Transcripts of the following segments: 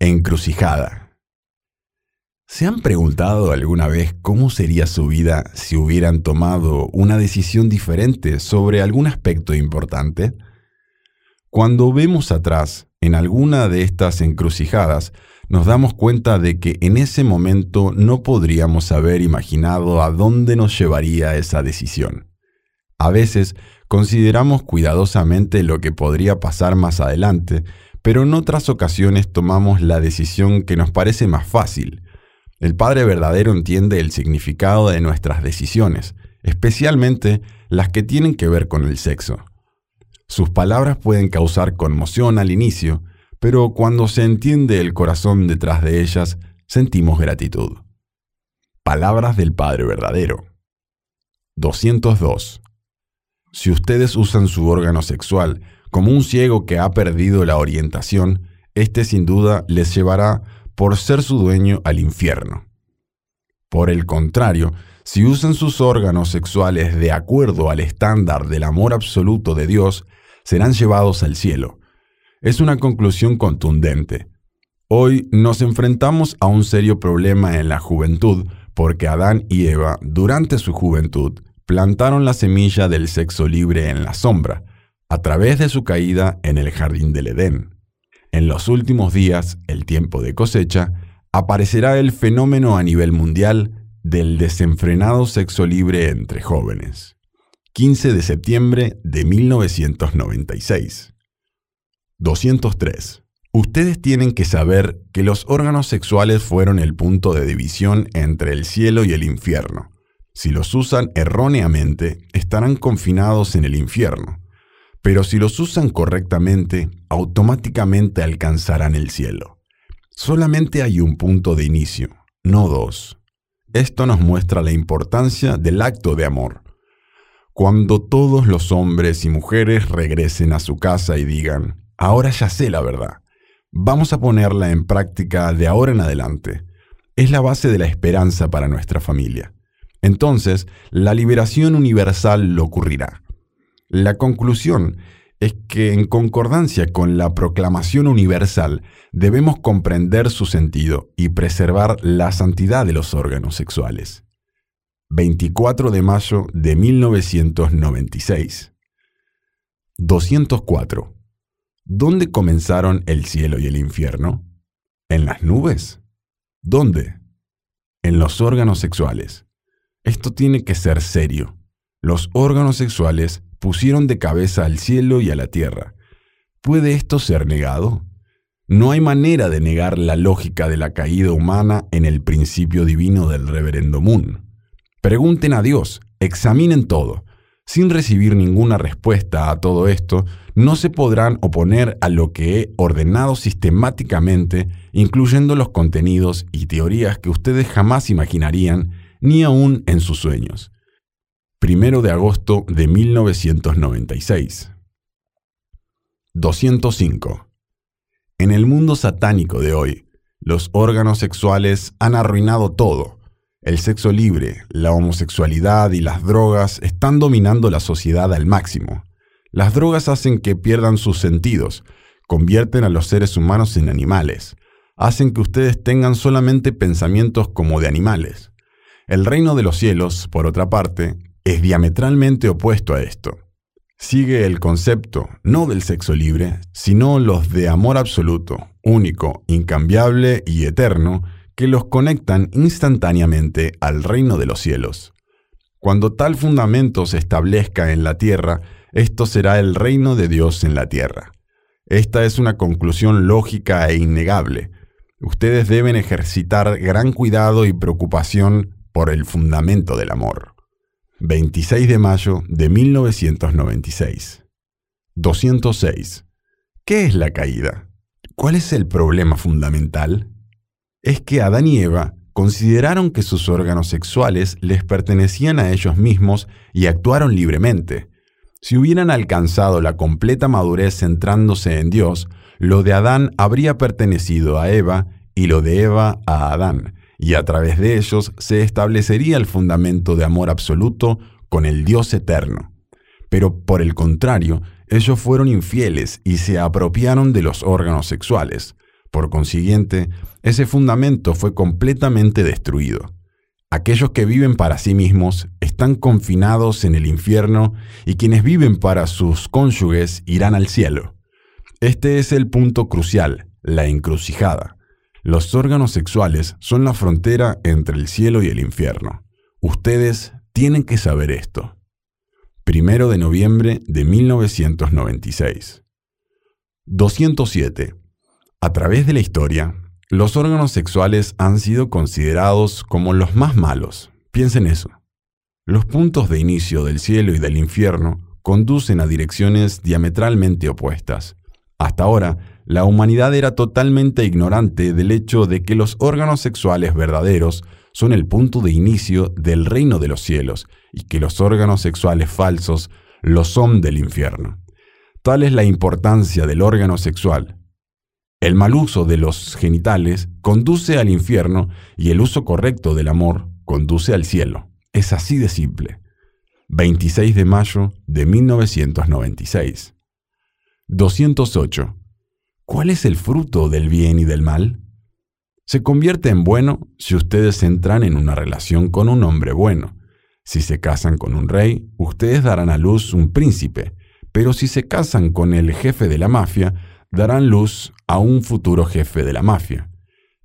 Encrucijada. ¿Se han preguntado alguna vez cómo sería su vida si hubieran tomado una decisión diferente sobre algún aspecto importante? Cuando vemos atrás en alguna de estas encrucijadas, nos damos cuenta de que en ese momento no podríamos haber imaginado a dónde nos llevaría esa decisión. A veces consideramos cuidadosamente lo que podría pasar más adelante, pero en otras ocasiones tomamos la decisión que nos parece más fácil, el Padre verdadero entiende el significado de nuestras decisiones, especialmente las que tienen que ver con el sexo. Sus palabras pueden causar conmoción al inicio, pero cuando se entiende el corazón detrás de ellas, sentimos gratitud. Palabras del Padre verdadero. 202. Si ustedes usan su órgano sexual como un ciego que ha perdido la orientación, este sin duda les llevará por ser su dueño al infierno. Por el contrario, si usan sus órganos sexuales de acuerdo al estándar del amor absoluto de Dios, serán llevados al cielo. Es una conclusión contundente. Hoy nos enfrentamos a un serio problema en la juventud porque Adán y Eva, durante su juventud, plantaron la semilla del sexo libre en la sombra, a través de su caída en el jardín del Edén. En los últimos días, el tiempo de cosecha, aparecerá el fenómeno a nivel mundial del desenfrenado sexo libre entre jóvenes. 15 de septiembre de 1996. 203. Ustedes tienen que saber que los órganos sexuales fueron el punto de división entre el cielo y el infierno. Si los usan erróneamente, estarán confinados en el infierno pero si los usan correctamente, automáticamente alcanzarán el cielo. Solamente hay un punto de inicio, no dos. Esto nos muestra la importancia del acto de amor. Cuando todos los hombres y mujeres regresen a su casa y digan, ahora ya sé la verdad, vamos a ponerla en práctica de ahora en adelante, es la base de la esperanza para nuestra familia. Entonces, la liberación universal lo ocurrirá. La conclusión es que en concordancia con la proclamación universal debemos comprender su sentido y preservar la santidad de los órganos sexuales. 24 de mayo de 1996. 204. ¿Dónde comenzaron el cielo y el infierno? ¿En las nubes? ¿Dónde? En los órganos sexuales. Esto tiene que ser serio. Los órganos sexuales pusieron de cabeza al cielo y a la tierra. ¿Puede esto ser negado? No hay manera de negar la lógica de la caída humana en el principio divino del reverendo Moon. Pregunten a Dios, examinen todo. Sin recibir ninguna respuesta a todo esto, no se podrán oponer a lo que he ordenado sistemáticamente, incluyendo los contenidos y teorías que ustedes jamás imaginarían, ni aún en sus sueños primero de agosto de 1996. 205. En el mundo satánico de hoy, los órganos sexuales han arruinado todo. El sexo libre, la homosexualidad y las drogas están dominando la sociedad al máximo. Las drogas hacen que pierdan sus sentidos, convierten a los seres humanos en animales, hacen que ustedes tengan solamente pensamientos como de animales. El reino de los cielos, por otra parte, es diametralmente opuesto a esto. Sigue el concepto no del sexo libre, sino los de amor absoluto, único, incambiable y eterno, que los conectan instantáneamente al reino de los cielos. Cuando tal fundamento se establezca en la tierra, esto será el reino de Dios en la tierra. Esta es una conclusión lógica e innegable. Ustedes deben ejercitar gran cuidado y preocupación por el fundamento del amor. 26 de mayo de 1996. 206. ¿Qué es la caída? ¿Cuál es el problema fundamental? Es que Adán y Eva consideraron que sus órganos sexuales les pertenecían a ellos mismos y actuaron libremente. Si hubieran alcanzado la completa madurez centrándose en Dios, lo de Adán habría pertenecido a Eva y lo de Eva a Adán, y a través de ellos se establecería el fundamento de amor absoluto con el Dios eterno. Pero por el contrario, ellos fueron infieles y se apropiaron de los órganos sexuales. Por consiguiente, ese fundamento fue completamente destruido. Aquellos que viven para sí mismos están confinados en el infierno y quienes viven para sus cónyuges irán al cielo. Este es el punto crucial, la encrucijada. Los órganos sexuales son la frontera entre el cielo y el infierno. Ustedes tienen que saber esto. Primero de noviembre de 1996. 207. A través de la historia, los órganos sexuales han sido considerados como los más malos. Piensen eso. Los puntos de inicio del cielo y del infierno conducen a direcciones diametralmente opuestas. Hasta ahora, la humanidad era totalmente ignorante del hecho de que los órganos sexuales verdaderos son el punto de inicio del reino de los cielos y que los órganos sexuales falsos lo son del infierno. Tal es la importancia del órgano sexual. El mal uso de los genitales conduce al infierno y el uso correcto del amor conduce al cielo. Es así de simple. 26 de mayo de 1996. 208. ¿Cuál es el fruto del bien y del mal? Se convierte en bueno si ustedes entran en una relación con un hombre bueno. Si se casan con un rey, ustedes darán a luz un príncipe, pero si se casan con el jefe de la mafia, darán luz a un futuro jefe de la mafia.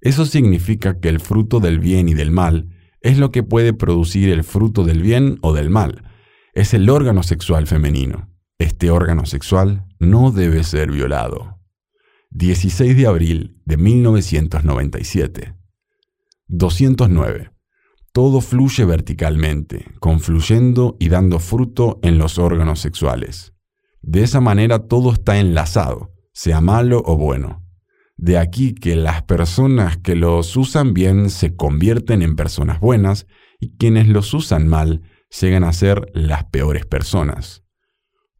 Eso significa que el fruto del bien y del mal es lo que puede producir el fruto del bien o del mal. Es el órgano sexual femenino. Este órgano sexual no debe ser violado. 16 de abril de 1997. 209. Todo fluye verticalmente, confluyendo y dando fruto en los órganos sexuales. De esa manera todo está enlazado, sea malo o bueno. De aquí que las personas que los usan bien se convierten en personas buenas y quienes los usan mal llegan a ser las peores personas.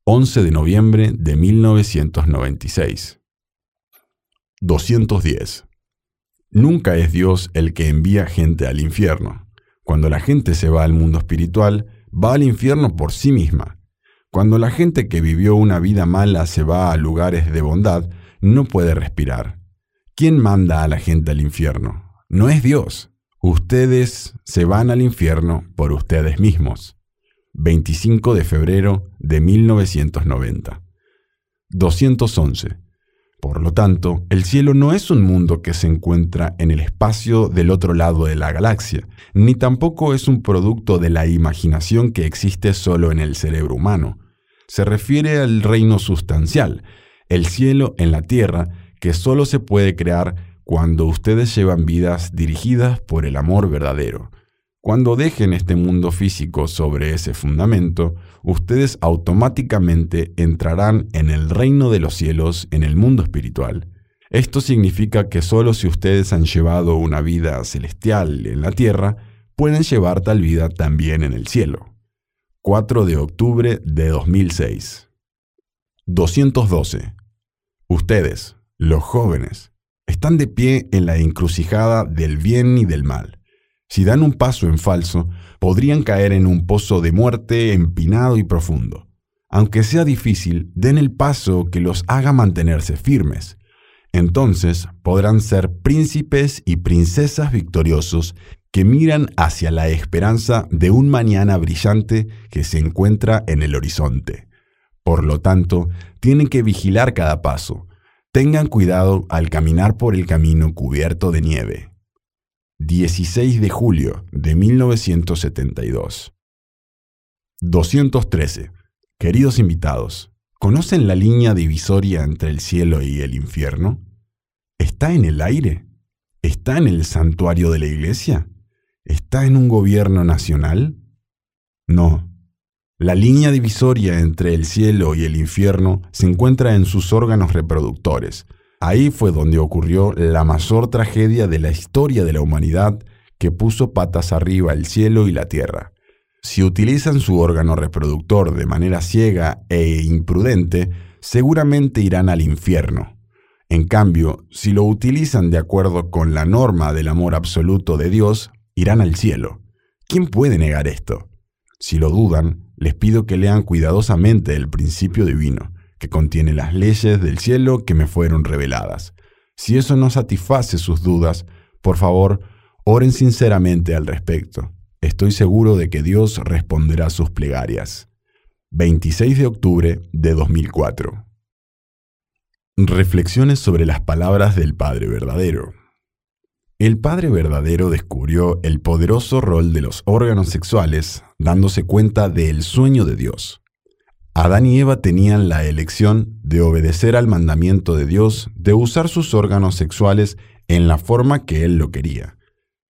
11 de noviembre de 1996. 210. Nunca es Dios el que envía gente al infierno. Cuando la gente se va al mundo espiritual, va al infierno por sí misma. Cuando la gente que vivió una vida mala se va a lugares de bondad, no puede respirar. ¿Quién manda a la gente al infierno? No es Dios. Ustedes se van al infierno por ustedes mismos. 25 de febrero de 1990. 211. Por lo tanto, el cielo no es un mundo que se encuentra en el espacio del otro lado de la galaxia, ni tampoco es un producto de la imaginación que existe solo en el cerebro humano. Se refiere al reino sustancial, el cielo en la tierra, que solo se puede crear cuando ustedes llevan vidas dirigidas por el amor verdadero. Cuando dejen este mundo físico sobre ese fundamento, ustedes automáticamente entrarán en el reino de los cielos en el mundo espiritual. Esto significa que solo si ustedes han llevado una vida celestial en la tierra, pueden llevar tal vida también en el cielo. 4 de octubre de 2006. 212. Ustedes, los jóvenes, están de pie en la encrucijada del bien y del mal. Si dan un paso en falso, podrían caer en un pozo de muerte empinado y profundo. Aunque sea difícil, den el paso que los haga mantenerse firmes. Entonces podrán ser príncipes y princesas victoriosos que miran hacia la esperanza de un mañana brillante que se encuentra en el horizonte. Por lo tanto, tienen que vigilar cada paso. Tengan cuidado al caminar por el camino cubierto de nieve. 16 de julio de 1972. 213. Queridos invitados, ¿conocen la línea divisoria entre el cielo y el infierno? ¿Está en el aire? ¿Está en el santuario de la iglesia? ¿Está en un gobierno nacional? No. La línea divisoria entre el cielo y el infierno se encuentra en sus órganos reproductores, Ahí fue donde ocurrió la mayor tragedia de la historia de la humanidad que puso patas arriba el cielo y la tierra. Si utilizan su órgano reproductor de manera ciega e imprudente, seguramente irán al infierno. En cambio, si lo utilizan de acuerdo con la norma del amor absoluto de Dios, irán al cielo. ¿Quién puede negar esto? Si lo dudan, les pido que lean cuidadosamente el principio divino que contiene las leyes del cielo que me fueron reveladas. Si eso no satisface sus dudas, por favor, oren sinceramente al respecto. Estoy seguro de que Dios responderá sus plegarias. 26 de octubre de 2004. Reflexiones sobre las palabras del Padre verdadero. El Padre verdadero descubrió el poderoso rol de los órganos sexuales dándose cuenta del sueño de Dios. Adán y Eva tenían la elección de obedecer al mandamiento de Dios de usar sus órganos sexuales en la forma que Él lo quería.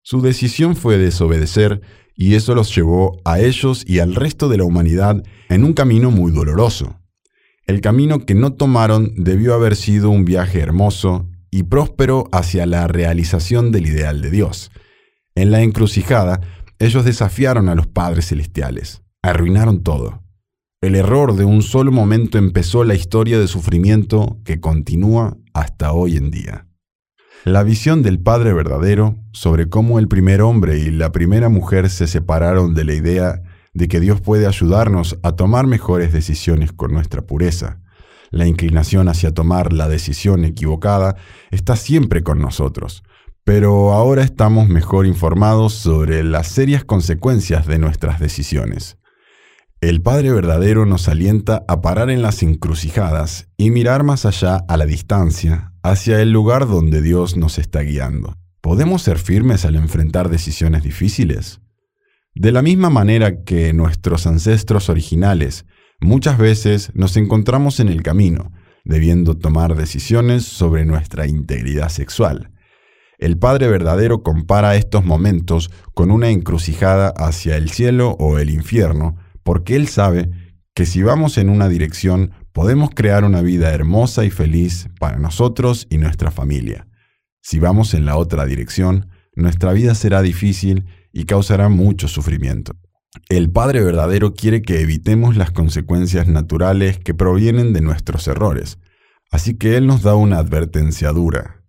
Su decisión fue desobedecer y eso los llevó a ellos y al resto de la humanidad en un camino muy doloroso. El camino que no tomaron debió haber sido un viaje hermoso y próspero hacia la realización del ideal de Dios. En la encrucijada, ellos desafiaron a los padres celestiales, arruinaron todo. El error de un solo momento empezó la historia de sufrimiento que continúa hasta hoy en día. La visión del Padre verdadero sobre cómo el primer hombre y la primera mujer se separaron de la idea de que Dios puede ayudarnos a tomar mejores decisiones con nuestra pureza. La inclinación hacia tomar la decisión equivocada está siempre con nosotros, pero ahora estamos mejor informados sobre las serias consecuencias de nuestras decisiones. El Padre verdadero nos alienta a parar en las encrucijadas y mirar más allá a la distancia, hacia el lugar donde Dios nos está guiando. ¿Podemos ser firmes al enfrentar decisiones difíciles? De la misma manera que nuestros ancestros originales, muchas veces nos encontramos en el camino, debiendo tomar decisiones sobre nuestra integridad sexual. El Padre verdadero compara estos momentos con una encrucijada hacia el cielo o el infierno, porque Él sabe que si vamos en una dirección podemos crear una vida hermosa y feliz para nosotros y nuestra familia. Si vamos en la otra dirección, nuestra vida será difícil y causará mucho sufrimiento. El Padre verdadero quiere que evitemos las consecuencias naturales que provienen de nuestros errores, así que Él nos da una advertencia dura.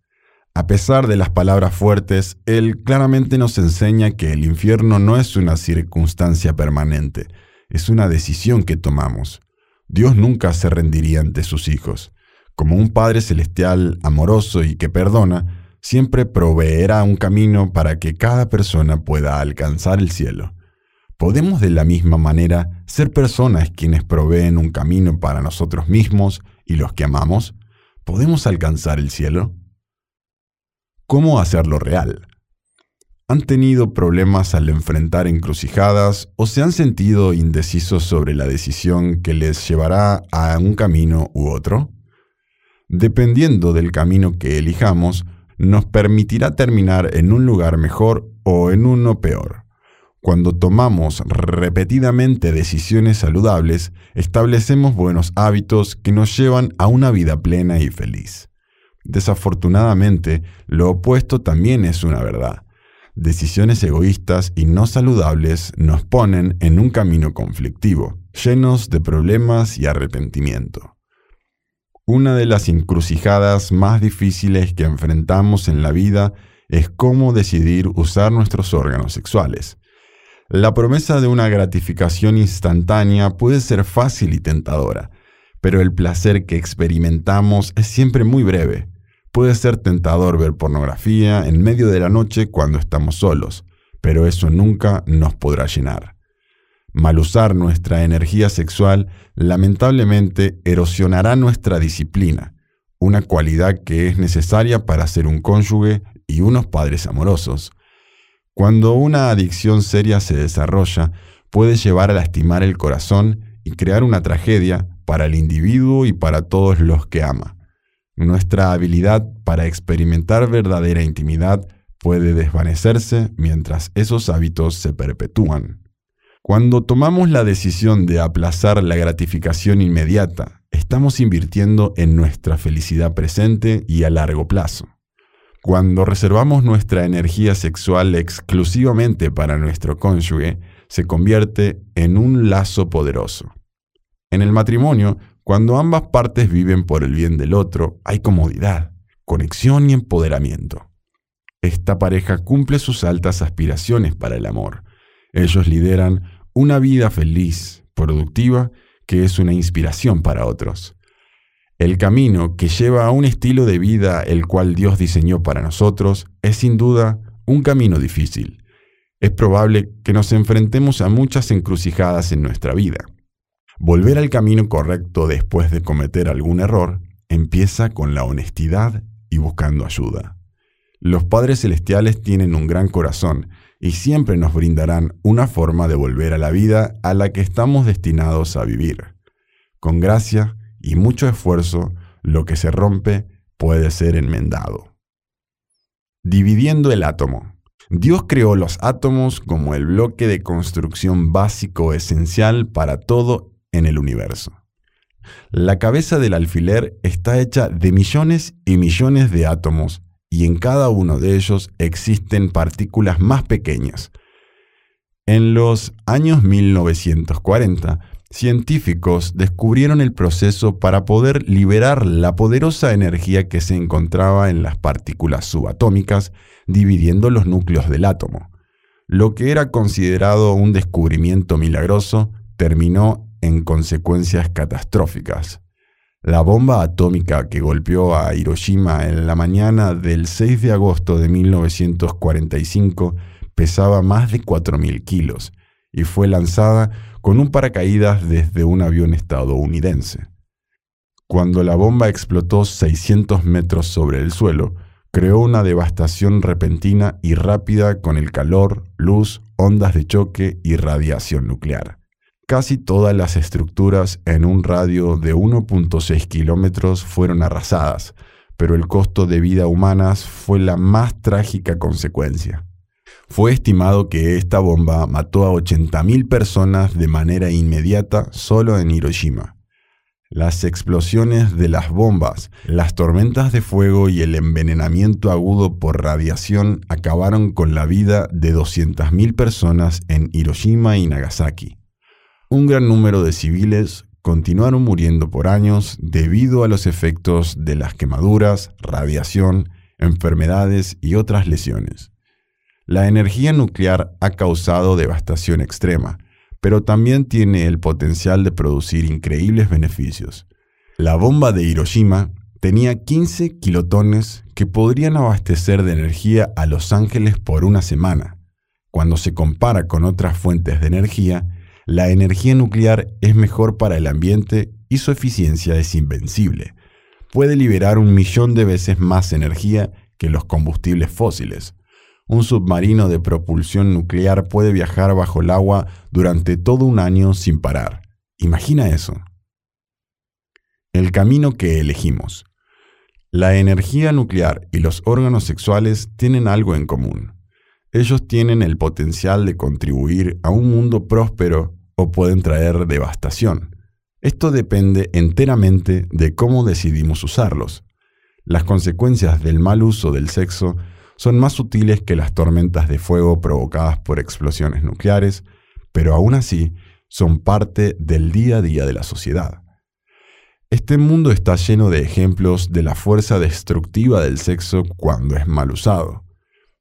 A pesar de las palabras fuertes, Él claramente nos enseña que el infierno no es una circunstancia permanente, es una decisión que tomamos. Dios nunca se rendiría ante sus hijos. Como un Padre celestial amoroso y que perdona, siempre proveerá un camino para que cada persona pueda alcanzar el cielo. ¿Podemos de la misma manera ser personas quienes proveen un camino para nosotros mismos y los que amamos? ¿Podemos alcanzar el cielo? ¿Cómo hacerlo real? ¿Han tenido problemas al enfrentar encrucijadas o se han sentido indecisos sobre la decisión que les llevará a un camino u otro? Dependiendo del camino que elijamos, nos permitirá terminar en un lugar mejor o en uno peor. Cuando tomamos repetidamente decisiones saludables, establecemos buenos hábitos que nos llevan a una vida plena y feliz. Desafortunadamente, lo opuesto también es una verdad decisiones egoístas y no saludables nos ponen en un camino conflictivo, llenos de problemas y arrepentimiento. Una de las encrucijadas más difíciles que enfrentamos en la vida es cómo decidir usar nuestros órganos sexuales. La promesa de una gratificación instantánea puede ser fácil y tentadora, pero el placer que experimentamos es siempre muy breve Puede ser tentador ver pornografía en medio de la noche cuando estamos solos, pero eso nunca nos podrá llenar. Mal usar nuestra energía sexual lamentablemente erosionará nuestra disciplina, una cualidad que es necesaria para ser un cónyuge y unos padres amorosos. Cuando una adicción seria se desarrolla, puede llevar a lastimar el corazón y crear una tragedia para el individuo y para todos los que ama. Nuestra habilidad para experimentar verdadera intimidad puede desvanecerse mientras esos hábitos se perpetúan. Cuando tomamos la decisión de aplazar la gratificación inmediata, estamos invirtiendo en nuestra felicidad presente y a largo plazo. Cuando reservamos nuestra energía sexual exclusivamente para nuestro cónyuge, se convierte en un lazo poderoso. En el matrimonio, cuando ambas partes viven por el bien del otro, hay comodidad, conexión y empoderamiento. Esta pareja cumple sus altas aspiraciones para el amor. Ellos lideran una vida feliz, productiva, que es una inspiración para otros. El camino que lleva a un estilo de vida el cual Dios diseñó para nosotros es sin duda un camino difícil. Es probable que nos enfrentemos a muchas encrucijadas en nuestra vida. Volver al camino correcto después de cometer algún error empieza con la honestidad y buscando ayuda. Los padres celestiales tienen un gran corazón y siempre nos brindarán una forma de volver a la vida a la que estamos destinados a vivir. Con gracia y mucho esfuerzo, lo que se rompe puede ser enmendado. Dividiendo el átomo. Dios creó los átomos como el bloque de construcción básico esencial para todo en el universo. La cabeza del alfiler está hecha de millones y millones de átomos y en cada uno de ellos existen partículas más pequeñas. En los años 1940, científicos descubrieron el proceso para poder liberar la poderosa energía que se encontraba en las partículas subatómicas, dividiendo los núcleos del átomo. Lo que era considerado un descubrimiento milagroso terminó en consecuencias catastróficas. La bomba atómica que golpeó a Hiroshima en la mañana del 6 de agosto de 1945 pesaba más de 4.000 kilos y fue lanzada con un paracaídas desde un avión estadounidense. Cuando la bomba explotó 600 metros sobre el suelo, creó una devastación repentina y rápida con el calor, luz, ondas de choque y radiación nuclear. Casi todas las estructuras en un radio de 1.6 kilómetros fueron arrasadas, pero el costo de vida humanas fue la más trágica consecuencia. Fue estimado que esta bomba mató a 80.000 personas de manera inmediata solo en Hiroshima. Las explosiones de las bombas, las tormentas de fuego y el envenenamiento agudo por radiación acabaron con la vida de 200.000 personas en Hiroshima y Nagasaki un gran número de civiles continuaron muriendo por años debido a los efectos de las quemaduras, radiación, enfermedades y otras lesiones. La energía nuclear ha causado devastación extrema, pero también tiene el potencial de producir increíbles beneficios. La bomba de Hiroshima tenía 15 kilotones que podrían abastecer de energía a Los Ángeles por una semana. Cuando se compara con otras fuentes de energía, la energía nuclear es mejor para el ambiente y su eficiencia es invencible. Puede liberar un millón de veces más energía que los combustibles fósiles. Un submarino de propulsión nuclear puede viajar bajo el agua durante todo un año sin parar. Imagina eso. El camino que elegimos. La energía nuclear y los órganos sexuales tienen algo en común ellos tienen el potencial de contribuir a un mundo próspero o pueden traer devastación. Esto depende enteramente de cómo decidimos usarlos. Las consecuencias del mal uso del sexo son más sutiles que las tormentas de fuego provocadas por explosiones nucleares, pero aún así son parte del día a día de la sociedad. Este mundo está lleno de ejemplos de la fuerza destructiva del sexo cuando es mal usado.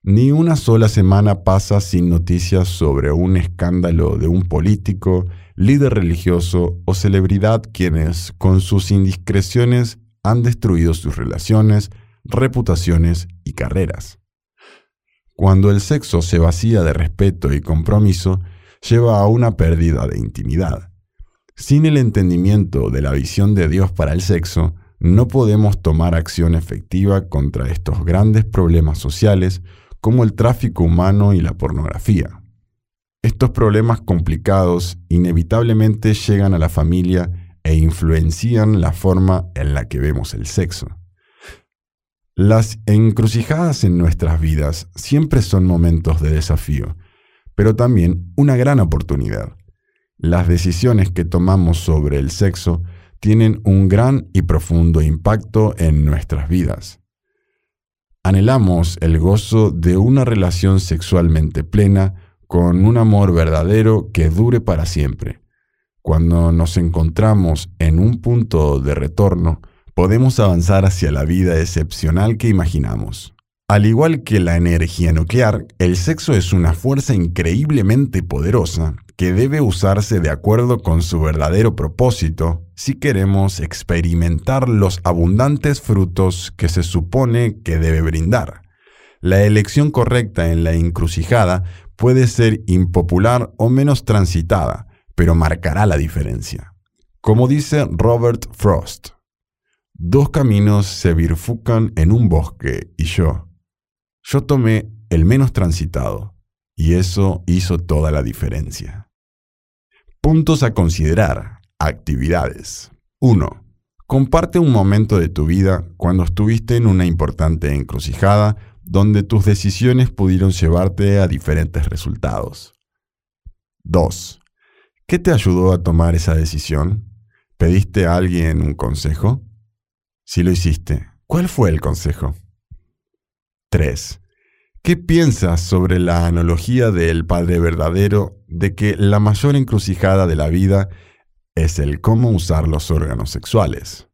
Ni una sola semana pasa sin noticias sobre un escándalo de un político, líder religioso o celebridad quienes, con sus indiscreciones, han destruido sus relaciones, reputaciones y carreras. Cuando el sexo se vacía de respeto y compromiso, lleva a una pérdida de intimidad. Sin el entendimiento de la visión de Dios para el sexo, no podemos tomar acción efectiva contra estos grandes problemas sociales como el tráfico humano y la pornografía. Estos problemas complicados inevitablemente llegan a la familia e influencian la forma en la que vemos el sexo. Las encrucijadas en nuestras vidas siempre son momentos de desafío, pero también una gran oportunidad. Las decisiones que tomamos sobre el sexo tienen un gran y profundo impacto en nuestras vidas. Anhelamos el gozo de una relación sexualmente plena con un amor verdadero que dure para siempre. Cuando nos encontramos en un punto de retorno, podemos avanzar hacia la vida excepcional que imaginamos. Al igual que la energía nuclear, el sexo es una fuerza increíblemente poderosa que debe usarse de acuerdo con su verdadero propósito si queremos experimentar los abundantes frutos que se supone que debe brindar. La elección correcta en la encrucijada puede ser impopular o menos transitada, pero marcará la diferencia. Como dice Robert Frost, dos caminos se bifurcan en un bosque y yo, yo tomé el menos transitado, y eso hizo toda la diferencia. Puntos a considerar. Actividades. 1. Comparte un momento de tu vida cuando estuviste en una importante encrucijada donde tus decisiones pudieron llevarte a diferentes resultados. 2. ¿Qué te ayudó a tomar esa decisión? ¿Pediste a alguien un consejo? Si lo hiciste, ¿cuál fue el consejo? 3. ¿Qué piensas sobre la analogía del Padre verdadero de que la mayor encrucijada de la vida es el cómo usar los órganos sexuales?